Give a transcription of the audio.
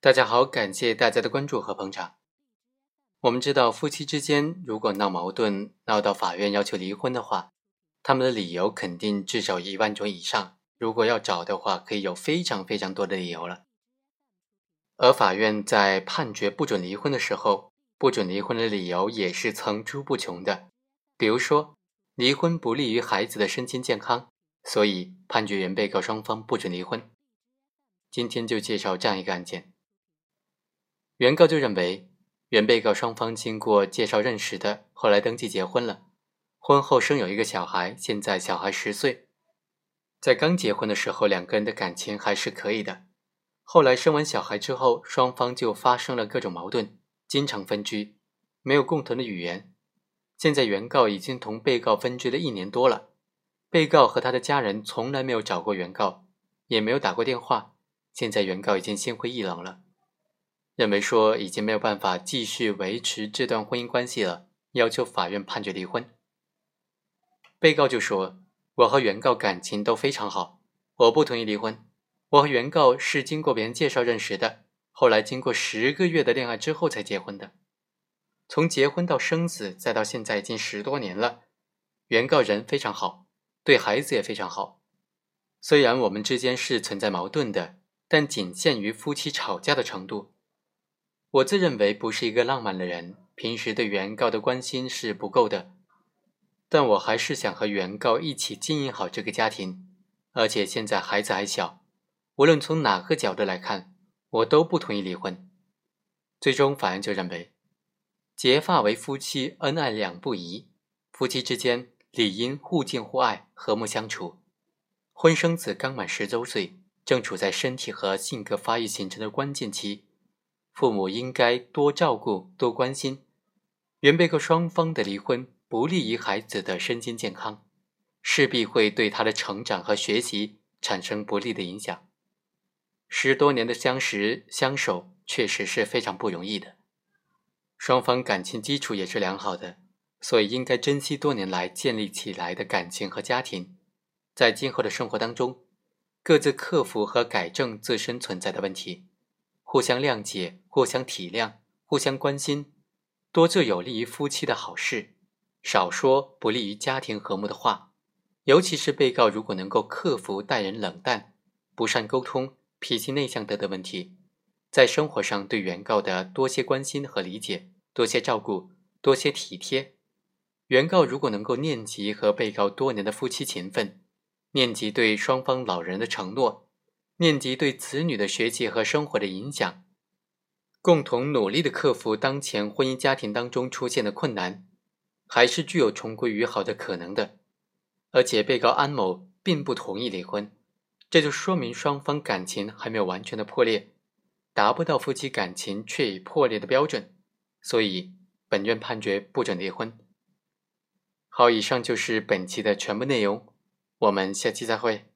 大家好，感谢大家的关注和捧场。我们知道，夫妻之间如果闹矛盾，闹到法院要求离婚的话，他们的理由肯定至少一万种以上。如果要找的话，可以有非常非常多的理由了。而法院在判决不准离婚的时候，不准离婚的理由也是层出不穷的。比如说，离婚不利于孩子的身心健康，所以判决原被告双方不准离婚。今天就介绍这样一个案件。原告就认为，原被告双方经过介绍认识的，后来登记结婚了，婚后生有一个小孩，现在小孩十岁。在刚结婚的时候，两个人的感情还是可以的。后来生完小孩之后，双方就发生了各种矛盾，经常分居，没有共同的语言。现在原告已经同被告分居了一年多了，被告和他的家人从来没有找过原告，也没有打过电话。现在原告已经心灰意冷了。认为说已经没有办法继续维持这段婚姻关系了，要求法院判决离婚。被告就说：“我和原告感情都非常好，我不同意离婚。我和原告是经过别人介绍认识的，后来经过十个月的恋爱之后才结婚的。从结婚到生子，再到现在已经十多年了。原告人非常好，对孩子也非常好。虽然我们之间是存在矛盾的，但仅限于夫妻吵架的程度。”我自认为不是一个浪漫的人，平时对原告的关心是不够的，但我还是想和原告一起经营好这个家庭。而且现在孩子还小，无论从哪个角度来看，我都不同意离婚。最终，法院就认为，结发为夫妻，恩爱两不疑，夫妻之间理应互敬互爱，和睦相处。婚生子刚满十周岁，正处在身体和性格发育形成的关键期。父母应该多照顾、多关心。原被告双方的离婚不利于孩子的身心健康，势必会对他的成长和学习产生不利的影响。十多年的相识相守，确实是非常不容易的。双方感情基础也是良好的，所以应该珍惜多年来建立起来的感情和家庭，在今后的生活当中，各自克服和改正自身存在的问题。互相谅解，互相体谅，互相关心，多做有利于夫妻的好事，少说不利于家庭和睦的话。尤其是被告如果能够克服待人冷淡、不善沟通、脾气内向等等问题，在生活上对原告的多些关心和理解，多些照顾，多些体贴。原告如果能够念及和被告多年的夫妻情分，念及对双方老人的承诺。念及对子女的学习和生活的影响，共同努力的克服当前婚姻家庭当中出现的困难，还是具有重归于好的可能的。而且被告安某并不同意离婚，这就说明双方感情还没有完全的破裂，达不到夫妻感情却已破裂的标准，所以本院判决不准离婚。好，以上就是本期的全部内容，我们下期再会。